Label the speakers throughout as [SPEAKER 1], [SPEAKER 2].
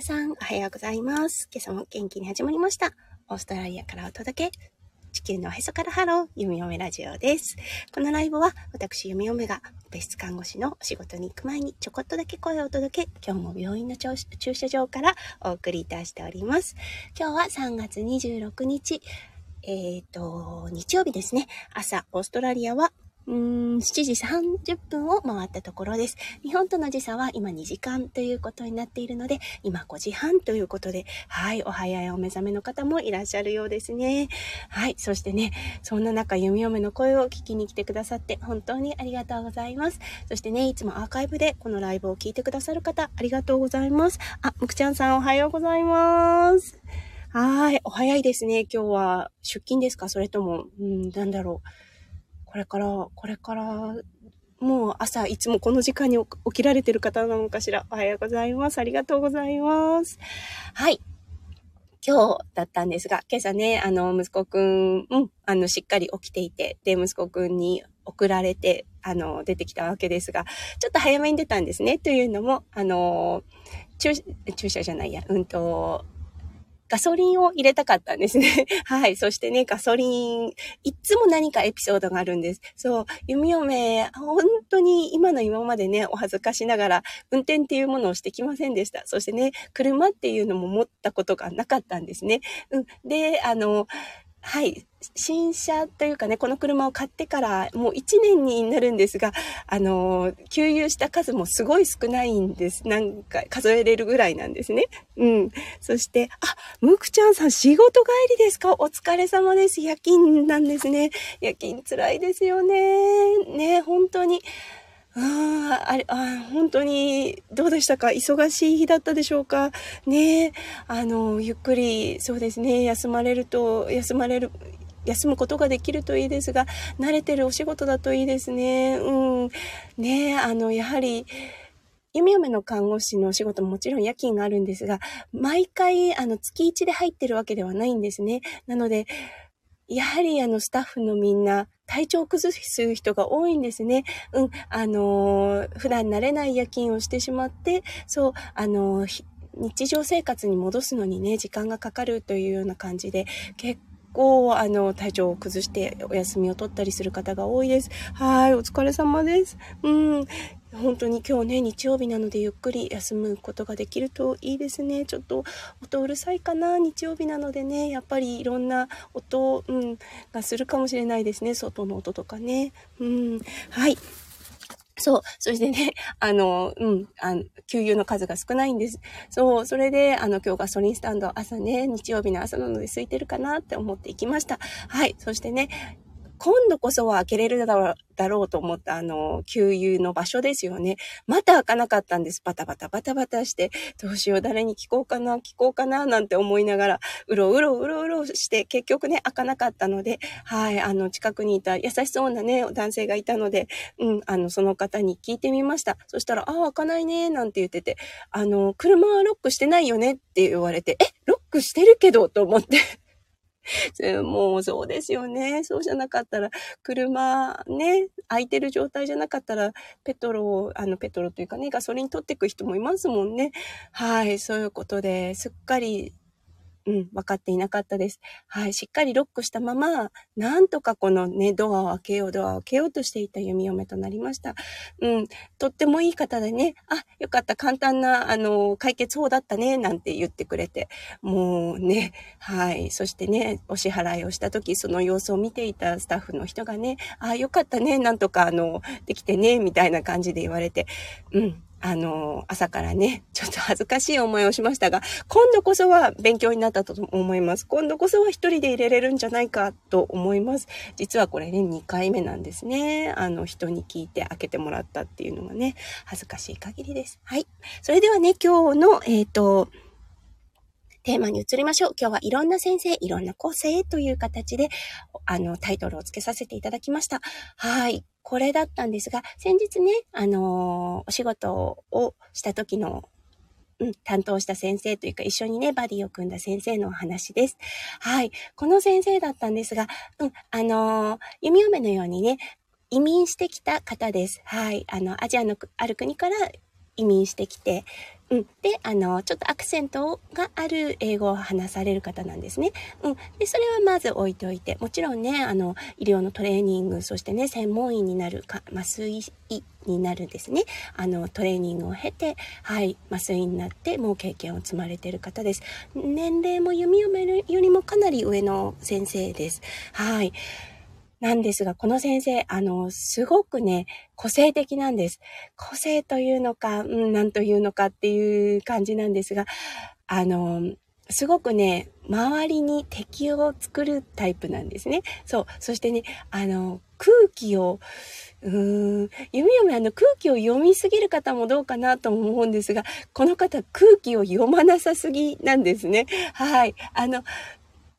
[SPEAKER 1] 皆さん、おはようございます。今朝も元気に始まりました。オーストラリアからお届け。地球のへそからハロー、弓嫁ラジオです。このライブは、私、弓嫁が、別室看護師の仕事に行く前にちょこっとだけ声をお届け、今日も病院の駐車場からお送りいたしております。今日は3月26日、えっ、ー、と、日曜日ですね。朝、オーストラリアはうーん、7時30分を回ったところです。日本との時差は今2時間ということになっているので、今5時半ということで、はい、お早いお目覚めの方もいらっしゃるようですね。はい、そしてね、そんな中、弓嫁の声を聞きに来てくださって本当にありがとうございます。そしてね、いつもアーカイブでこのライブを聞いてくださる方、ありがとうございます。あ、むくちゃんさんおはようございます。はい、お早いですね。今日は出勤ですか？それとも、うん、なんだろう。これから、これから、もう朝いつもこの時間に起きられてる方なのかしら。おはようございます。ありがとうございます。はい。今日だったんですが、今朝ね、あの、息子くん、うん、あの、しっかり起きていて、で、息子くんに送られて、あの、出てきたわけですが、ちょっと早めに出たんですね。というのも、あの、駐駐車じゃないや、うんと、ガソリンを入れたかったんですね。はい。そしてね、ガソリン、いつも何かエピソードがあるんです。そう、弓嫁、本当に今の今までね、お恥ずかしながら、運転っていうものをしてきませんでした。そしてね、車っていうのも持ったことがなかったんですね。うん。で、あの、はい。新車というかね、この車を買ってからもう1年になるんですが、あの、給油した数もすごい少ないんです。なんか数えれるぐらいなんですね。うん。そして、あ、ムクちゃんさん仕事帰りですか？お疲れ様です。夜勤なんですね。夜勤辛いですよね。ね、本当に。ああ、あれ、あ本当に、どうでしたか？忙しい日だったでしょうか？ねあの、ゆっくり、そうですね、休まれると、休まれる、休むことができるといいですが、慣れてるお仕事だといいですね。うん。ねあの、やはり、弓嫁の看護師のお仕事ももちろん夜勤があるんですが、毎回、あの、月1で入ってるわけではないんですね。なので、やはりあのスタッフのみんな体調を崩す人が多いんですね。うん、あのー、普段慣れない夜勤をしてしまって、そう、あのー、日常生活に戻すのにね、時間がかかるというような感じで、結構、あの、体調を崩してお休みを取ったりする方が多いです。はい、お疲れ様です。うん。本当に今日ね、日曜日なのでゆっくり休むことができるといいですね。ちょっと音うるさいかな日曜日なのでね、やっぱりいろんな音、うん、がするかもしれないですね。外の音とかね。うん。はい。そう。そしてね、あの、うん、あの、給油の数が少ないんです。そう。それで、あの、今日ガソリンスタンド朝ね、日曜日の朝なので空いてるかなって思って行きました。はい。そしてね、今度こそは開けれるだろうと思ったあの、給油の場所ですよね。また開かなかったんです。バタバタバタバタして、どうしよう、誰に聞こうかな、聞こうかな、なんて思いながら、うろうろうろうろして、結局ね、開かなかったので、はい、あの、近くにいた優しそうなね、男性がいたので、うん、あの、その方に聞いてみました。そしたら、ああ、開かないね、なんて言ってて、あの、車はロックしてないよねって言われて、え、ロックしてるけど、と思って もうそうですよね。そうじゃなかったら、車ね、空いてる状態じゃなかったら、ペトロを、あの、ペトロというかね、ガソリン取っていく人もいますもんね。はい、そういうことで、すっかりうん、分かっていなかったです。はい、しっかりロックしたまま、なんとかこのね、ドアを開けよう、ドアを開けようとしていた弓嫁となりました。うん、とってもいい方でね、あ、よかった、簡単な、あの、解決法だったね、なんて言ってくれて、もうね、はい、そしてね、お支払いをした時、その様子を見ていたスタッフの人がね、あ、よかったね、なんとか、あの、できてね、みたいな感じで言われて、うん、あの、朝からね、ちょっと恥ずかしい思いをしましたが、今度こそは勉強になったと思います。今度こそは一人で入れれるんじゃないかと思います。実はこれね、2回目なんですね。あの、人に聞いて開けてもらったっていうのがね、恥ずかしい限りです。はい。それではね、今日の、えっ、ー、と、テーマに移りましょう。今日はいろんな先生、いろんな個性という形で、あの、タイトルを付けさせていただきました。はい。これだったんですが、先日ね、あのー、お仕事をした時の、うん、担当した先生というか、一緒にね、バディを組んだ先生のお話です。はい。この先生だったんですが、うん、あのー、弓嫁のようにね、移民してきた方です。はい。あの、アジアのある国から移民してきて、うん。で、あの、ちょっとアクセントがある英語を話される方なんですね。うん。で、それはまず置いといて、もちろんね、あの、医療のトレーニング、そしてね、専門医になるか、麻酔医になるですね。あの、トレーニングを経て、はい、麻酔になって、もう経験を積まれてる方です。年齢も読み読めるよりもかなり上の先生です。はい。なんですが、この先生、あの、すごくね、個性的なんです。個性というのか、うん、なんというのかっていう感じなんですが、あの、すごくね、周りに敵を作るタイプなんですね。そう。そしてね、あの、空気を、うーん、弓嫁あの空気を読みすぎる方もどうかなと思うんですが、この方空気を読まなさすぎなんですね。はい。あの、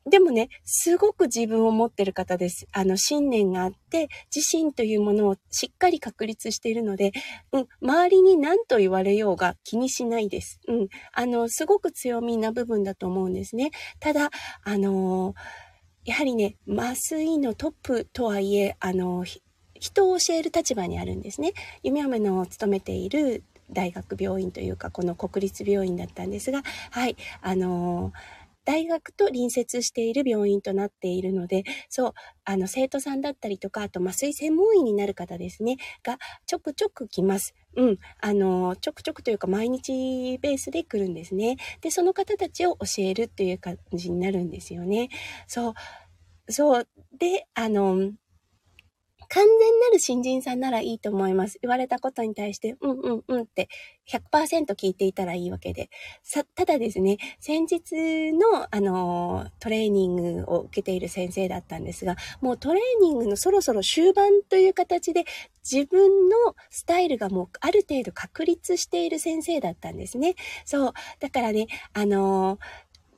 [SPEAKER 1] でもね、すごく自分を持ってる方です。あの、信念があって、自身というものをしっかり確立しているので、うん、周りに何と言われようが気にしないです。うん、あの、すごく強みな部分だと思うんですね。ただ、あのやはりね、麻酔のトップとはいえ、あの、人を教える立場にあるんですね。夢嫁の勤めている大学病院というか、この国立病院だったんですが、はい、あのー大学と隣接している病院となっているので、そう、あの、生徒さんだったりとか、あと麻酔専門医になる方ですね、がちょくちょく来ます。うん。あの、ちょくちょくというか毎日ベースで来るんですね。で、その方たちを教えるという感じになるんですよね。そう。そう。で、あの、完全なる新人さんならいいと思います。言われたことに対して、うんうんうんって100%聞いていたらいいわけで。さ、ただですね、先日の、あの、トレーニングを受けている先生だったんですが、もうトレーニングのそろそろ終盤という形で、自分のスタイルがもうある程度確立している先生だったんですね。そう。だからね、あの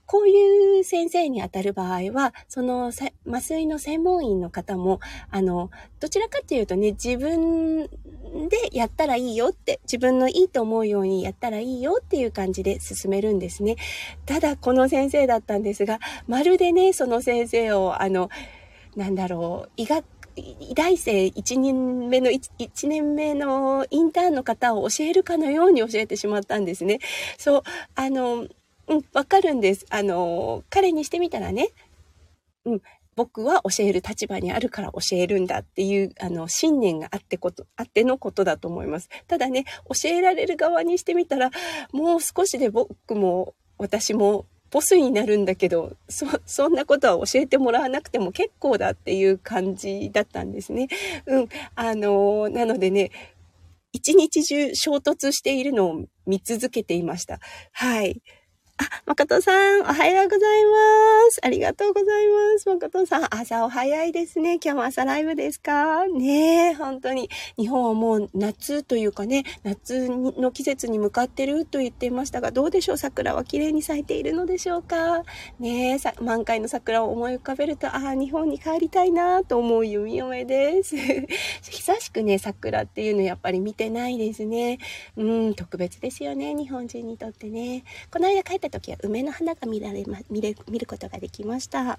[SPEAKER 1] こういう先生に当たる場合は、その麻酔の専門員の方も、あの、どちらかっていうとね、自分でやったらいいよって、自分のいいと思うようにやったらいいよっていう感じで進めるんですね。ただ、この先生だったんですが、まるでね、その先生を、あの、なんだろう、医学医大生1年目の 1, 1年目のインターンの方を教えるかのように教えてしまったんですね。そう、あの、うん、わかるんです。あの、彼にしてみたらね、うん、僕は教える立場にあるから教えるんだっていう、あの、信念があってこと、あってのことだと思います。ただね、教えられる側にしてみたら、もう少しで僕も、私も、ボスになるんだけど、そ、そんなことは教えてもらわなくても結構だっていう感じだったんですね。うん。あの、なのでね、一日中衝突しているのを見続けていました。はい。あ、誠さん、おはようございます。ありがとうございます。誠さん、朝お早いですね。今日も朝ライブですか？ねえ、本当に。日本はもう夏というかね、夏の季節に向かってると言っていましたが、どうでしょう？桜は綺麗に咲いているのでしょうか？ねえ、満開の桜を思い浮かべると、ああ、日本に帰りたいなと思う弓嫁です。久しくね、桜っていうのやっぱり見てないですね。うん、特別ですよね、日本人にとってね。この間帰った時は梅の花が見られま、見れ、見ることができました。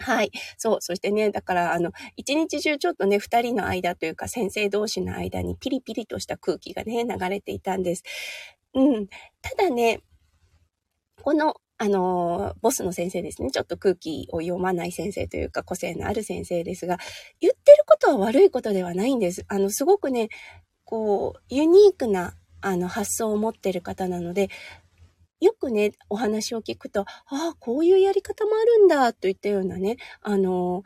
[SPEAKER 1] はい。そう。そしてね、だから、あの、一日中ちょっとね、二人の間というか、先生同士の間にピリピリとした空気がね、流れていたんです。うん。ただね、この、あの、ボスの先生ですね。ちょっと空気を読まない先生というか、個性のある先生ですが、言ってることは悪いことではないんです。あの、すごくね、こう、ユニークな、あの、発想を持ってる方なので、よくね、お話を聞くと、ああ、こういうやり方もあるんだ、といったようなね、あの、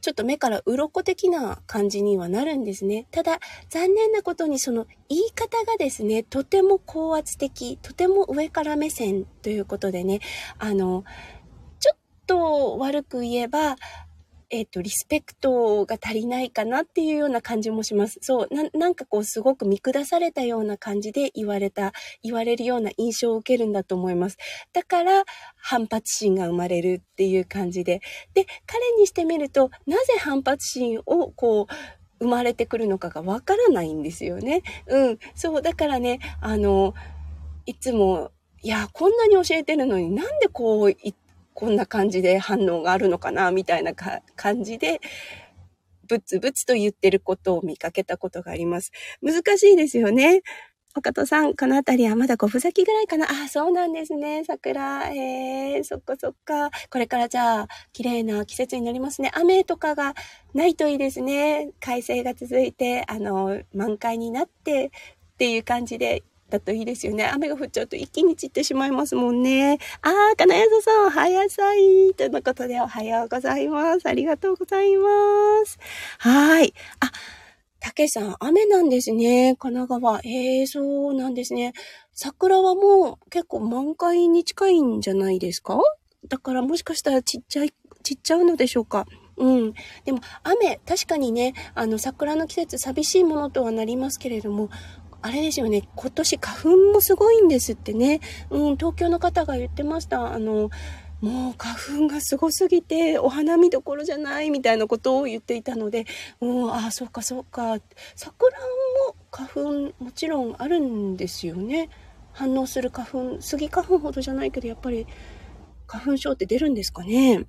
[SPEAKER 1] ちょっと目から鱗的な感じにはなるんですね。ただ、残念なことにその言い方がですね、とても高圧的、とても上から目線ということでね、あの、ちょっと悪く言えば、えっ、ー、と、リスペクトが足りないかなっていうような感じもします。そう、な、なんかこう、すごく見下されたような感じで言われた、言われるような印象を受けるんだと思います。だから、反発心が生まれるっていう感じで。で、彼にしてみると、なぜ反発心をこう、生まれてくるのかがわからないんですよね。うん。そう、だからね、あの、いつも、いや、こんなに教えてるのになんでこう言って、こんな感じで反応があるのかな、みたいな感じで、ブツブツと言ってることを見かけたことがあります。難しいですよね。岡戸さん、この辺りはまだ5分咲きぐらいかな？あ、そうなんですね。桜。へえ、そっかそっか。これからじゃあ、綺麗な季節になりますね。雨とかがないといいですね。快晴が続いて、あの、満開になってっていう感じで、だといいですよね。雨が降っちゃうと一気に散ってしまいますもんね。あー、金谷さん、おはやさい。とのことでおはようございます。ありがとうございます。はい。あ、たけさん、雨なんですね。神奈川。ええー、そうなんですね。桜はもう結構満開に近いんじゃないですか？だからもしかしたらちっちゃい、ちっちゃうのでしょうか。うん。でも、雨、確かにね、あの、桜の季節寂しいものとはなりますけれども、あれですよね、今年花粉もすごいんですってね。うん、東京の方が言ってました。あの、もう花粉がすごすぎてお花見どころじゃないみたいなことを言っていたので、うん、ああ、そうかそうか。桜も花粉もちろんあるんですよね。反応する花粉、スギ花粉ほどじゃないけど、やっぱり花粉症って出るんですかね。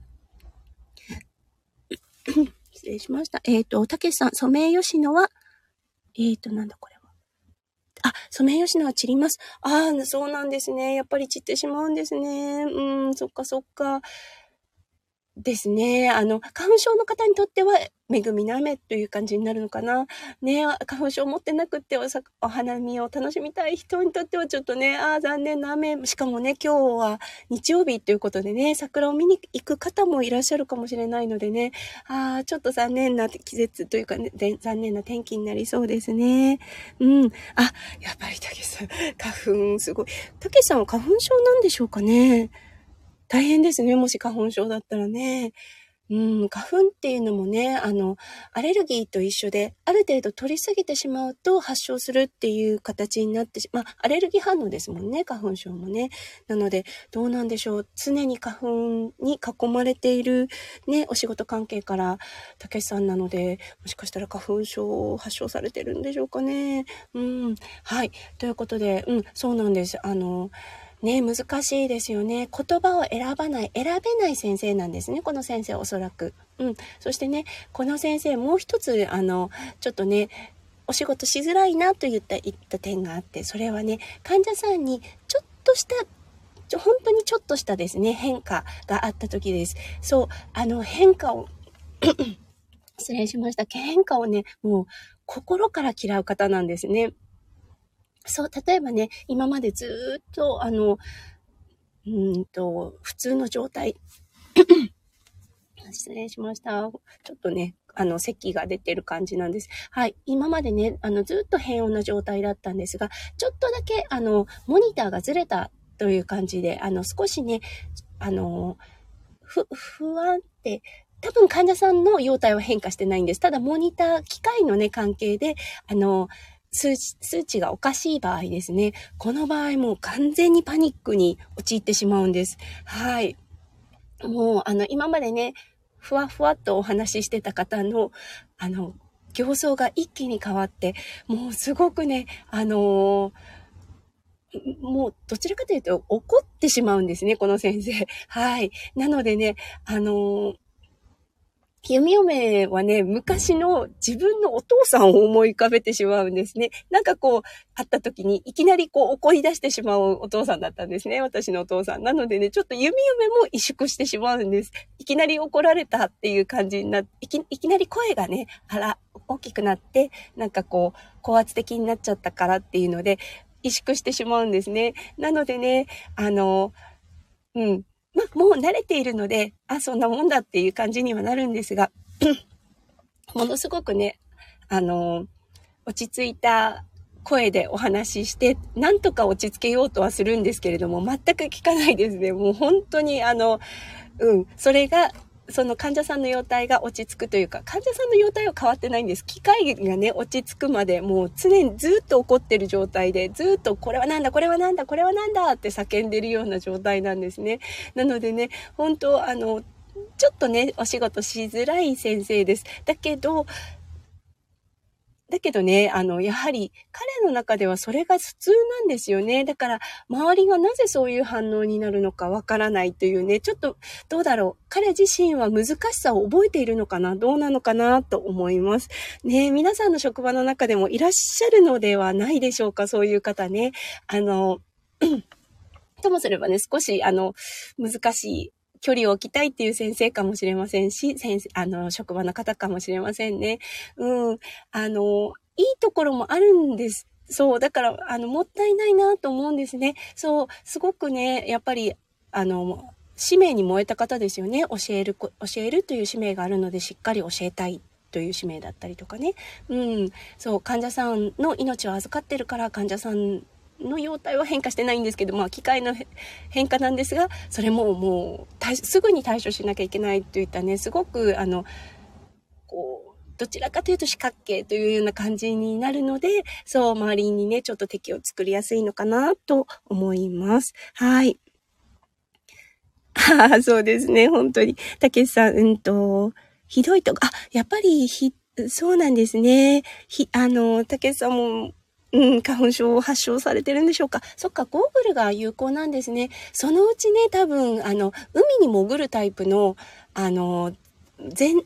[SPEAKER 1] 失礼しました。えっ、ー、と、たけしさん、ソメイヨシノは、えっ、ー、と、なんだこれ。ソメイヨシノは散ります。ああ、そうなんですね。やっぱり散ってしまうんですね。うん、そっかそっか。ですね。あの、花粉症の方にとっては、恵みの雨という感じになるのかな。ね花粉症を持ってなくっておお花見を楽しみたい人にとってはちょっとね、ああ、残念な雨。しかもね、今日は日曜日ということでね、桜を見に行く方もいらっしゃるかもしれないのでね、ああ、ちょっと残念な季節というかね、残念な天気になりそうですね。うん。あ、やっぱりたけさん、花粉すごい。たけさんは花粉症なんでしょうかね。大変ですね。もし花粉症だったらね。うん、花粉っていうのもね、あの、アレルギーと一緒で、ある程度取りすぎてしまうと発症するっていう形になってしま、まあ、アレルギー反応ですもんね、花粉症もね。なので、どうなんでしょう。常に花粉に囲まれている、ね、お仕事関係から、たけしさんなので、もしかしたら花粉症を発症されてるんでしょうかね。うん、はい。ということで、うん、そうなんです。あの、ね、難しいですよね。言葉を選ばない、選べない先生なんですね。この先生おそらく。うん。そしてね、この先生もう一つ、あの、ちょっとね、お仕事しづらいなと言った、言った点があって、それはね、患者さんにちょっとした本当にちょっとしたですね、変化があった時です。そう、あの変化を 失礼しました。変化をね、もう心から嫌う方なんですね。そう、例えばね、今までずっと、あの、うんと、普通の状態。失礼しました。ちょっとね、あの、咳が出てる感じなんです。はい。今までね、あの、ずっと変温な状態だったんですが、ちょっとだけ、あの、モニターがずれたという感じで、あの、少しね、あの、ふ、不安って、多分患者さんの容態は変化してないんです。ただ、モニター、機械のね、関係で、あの、数値、がおかしい場合ですね。この場合もう完全にパニックに陥ってしまうんです。はい。もう、あの、今までね、ふわふわっとお話ししてた方の、あの、形相が一気に変わって、もうすごくね、あのー、もうどちらかというと怒ってしまうんですね、この先生。はい。なのでね、あのー弓嫁はね、昔の自分のお父さんを思い浮かべてしまうんですね。なんかこう、会った時にいきなりこう怒り出してしまうお父さんだったんですね。私のお父さん。なのでね、ちょっと弓嫁も萎縮してしまうんです。いきなり怒られたっていう感じになって、いきいきなり声がね、あら、大きくなって、なんかこう、高圧的になっちゃったからっていうので、萎縮してしまうんですね。なのでね、あの、うん、ま、もう慣れているので、あ、そんなもんだっていう感じにはなるんですが、ものすごくね、あの、落ち着いた声でお話しして、なんとか落ち着けようとはするんですけれども、全く聞かないですね。もう本当にあの、うん、それがその患者さんの容態が落ち着くというか、患者さんの容態は変わってないんです。機械がね、落ち着くまで、もう常にずっと怒ってる状態で、ずっとこれはなんだ、これはなんだ、これはなんだって叫んでるような状態なんですね。なのでね、本当あの、ちょっとね、お仕事しづらい先生です。だけど、だけどね、あの、やはり彼の中ではそれが普通なんですよね。だから、周りがなぜそういう反応になるのかわからないというね、ちょっと、どうだろう。彼自身は難しさを覚えているのかな？どうなのかなと思います。ね皆さんの職場の中でもいらっしゃるのではないでしょうか？そういう方ね。あの、ともすればね、少し、あの、難しい距離を置きたいっていう先生かもしれませんし、先生、あの、職場の方かもしれませんね。うん。あの、いいところもあるんです。そう。だから、あの、もったいないなと思うんですね。そう。すごくね、やっぱり、あの、使命に燃えた方ですよね。教える、教えるという使命があるので、しっかり教えたいという使命だったりとかね。うん。そう、患者さんの命を預かってるから、患者さんの容態は変化してないんですけど、まあ、機械の変化なんですが、それももう、すぐに対処しなきゃいけないといったね、すごく、あの、こう、どちらかというと四角形というような感じになるので、そう、周りにね、ちょっと敵を作りやすいのかなと思います。はい。ああ、そうですね、本当に。たけしさん、うんと、ひどいと、あ、やっぱり、ひ、そうなんですね。ひ、あの、たけしさんも、うん、花粉症を発症されてるんでしょうか。そっか、ゴーグルが有効なんですね。そのうちね、多分、あの、海に潜るタイプの、あの、全、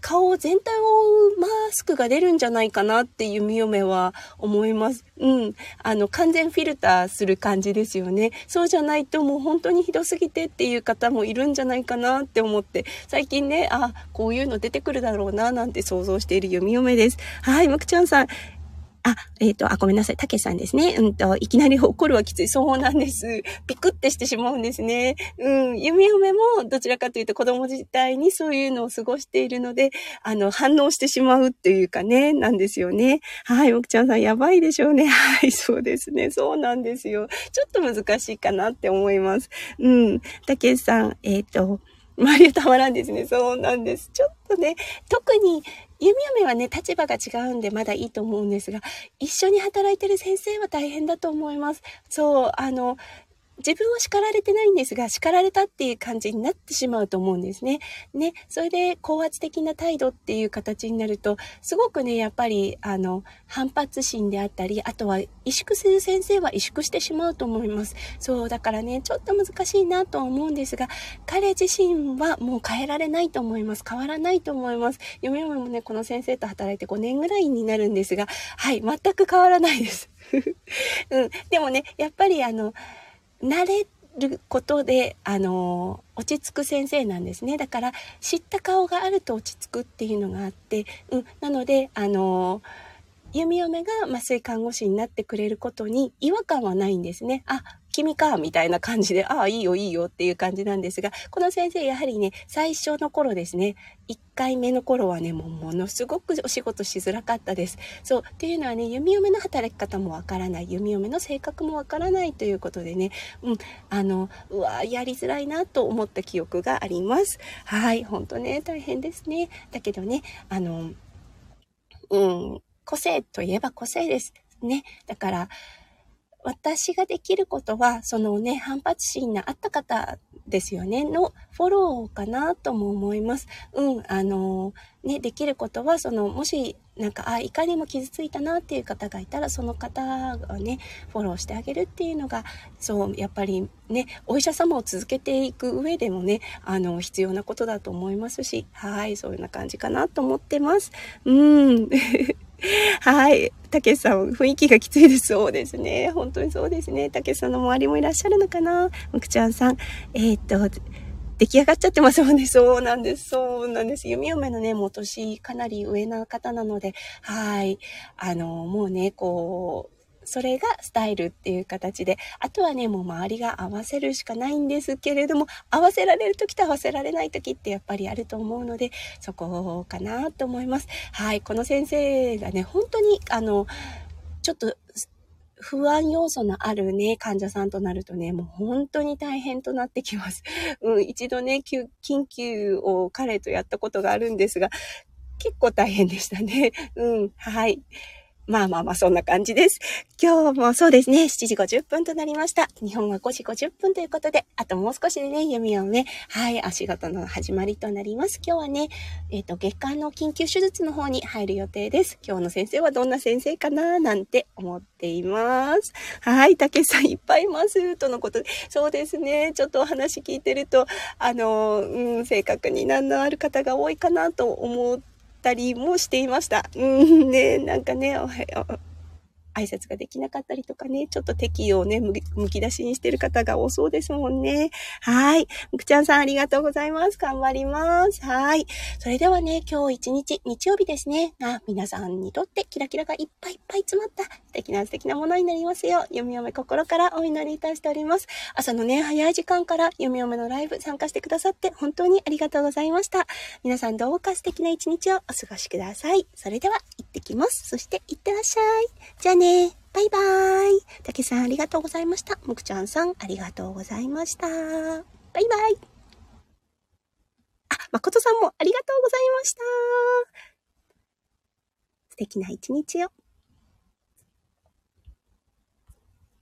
[SPEAKER 1] 顔全体を覆うマスクが出るんじゃないかなって弓嫁は思います。うん。あの、完全フィルターする感じですよね。そうじゃないともう本当にひどすぎてっていう方もいるんじゃないかなって思って、最近ね、あ、こういうの出てくるだろうななんて想像している弓嫁です。はい、むくちゃんさん。あ、えっ、ー、と、あ、ごめんなさい。たけさんですね。うんと、いきなり怒るはきつい。そうなんです。ピクってしてしまうんですね。うん。弓嫁もどちらかというと子供自体にそういうのを過ごしているので、あの、反応してしまうっていうかね、なんですよね。はい。もくちゃんさん、やばいでしょうね。はい。そうですね。そうなんですよ。ちょっと難しいかなって思います。うん。たけさん、えっ、ー、と、周りはたまなんですね。そうなんです。ちょっとね、特に弓嫁はね、立場が違うんでまだいいと思うんですが、一緒に働いてる先生は大変だと思います。そう、あの、自分は叱られてないんですが、叱られたっていう感じになってしまうと思うんですね。ね、それで高圧的な態度っていう形になると、すごくね、やっぱり、あの、反発心であったり、あとは、萎縮する先生は萎縮してしまうと思います。そう、だからね、ちょっと難しいなと思うんですが、彼自身はもう変えられないと思います。変わらないと思います。読み読みもね、この先生と働いて5年ぐらいになるんですが、はい、全く変わらないです。うん、でもね、やっぱりあの、慣れることで、あの、落ち着く先生なんですね。だから、知った顔があると落ち着くっていうのがあって、うん、なので、あの、弓嫁が麻酔看護師になってくれることに違和感はないんですね。あ、君か、みたいな感じで、ああ、いいよ、いいよっていう感じなんですが、この先生、やはりね、最初の頃ですね、1回目の頃はね、もうものすごくお仕事しづらかったです。そう、っていうのはね、弓嫁の働き方もわからない、弓嫁の性格もわからないということでね、うん、あの、うわやりづらいなと思った記憶があります。はい、ほんとね、大変ですね。だけどね、あの、うん、個性といえば個性です。ね。だから、私ができることは、そのね、反発心のあった方ですよね、のフォローかなとも思います。うん、あの、ね、できることは、その、もし、なんか、あ、いかにも傷ついたなっていう方がいたら、その方がね、フォローしてあげるっていうのが、そう、やっぱりね、お医者様を続けていく上でもね、あの、必要なことだと思いますし、はい、そういうような感じかなと思ってます。うん。はい。たけしさん、雰囲気がきついです。そうですね。本当にそうですね。たけしさんの周りもいらっしゃるのかなむくちゃんさん。えー、っと、出来上がっちゃってますもんね。そうなんです。そうなんです。弓嫁のね、もう年かなり上な方なので、はい。あの、もうね、こう、それがスタイルっていう形で、あとはね、もう周りが合わせるしかないんですけれども、合わせられる時と合わせられない時ってやっぱりあると思うので、そこかなと思います。はい、この先生がね、本当に、あの、ちょっと、不安要素のあるね、患者さんとなるとね、もう本当に大変となってきます。うん、一度ね、緊急を彼とやったことがあるんですが、結構大変でしたね。うん、はい。まあまあまあ、そんな感じです。今日もそうですね、7時50分となりました。日本は5時50分ということで、あともう少しでね、弓をね、はい、お仕事の始まりとなります。今日はね、えっ、ー、と、月間の緊急手術の方に入る予定です。今日の先生はどんな先生かななんて思っています。はい、竹さんいっぱいいます。とのことで、そうですね、ちょっとお話聞いてると、あの、うん、正確に難のある方が多いかなと思って、たりもしていました。うんね、なんかね、おはよう。挨拶ができなかったりとかね、ちょっと敵をね、むき出しにしてる方が多そうですもんね。はい。むくちゃんさんありがとうございます。頑張ります。はい。それではね、今日一日、日曜日ですね。あ、皆さんにとってキラキラがいっぱいいっぱい詰まった素敵な素敵なものになりますよ。読み読め心からお祈りいたしております。朝のね、早い時間から読み読めのライブ参加してくださって本当にありがとうございました。皆さんどうか素敵な一日をお過ごしください。それでは、行ってきます。そして、行ってらっしゃい。じゃあねね。バイバーイ。たけさんありがとうございました。もくちゃんさんありがとうございました。バイバイ。あ、まことさんもありがとうございました。素敵な一日を。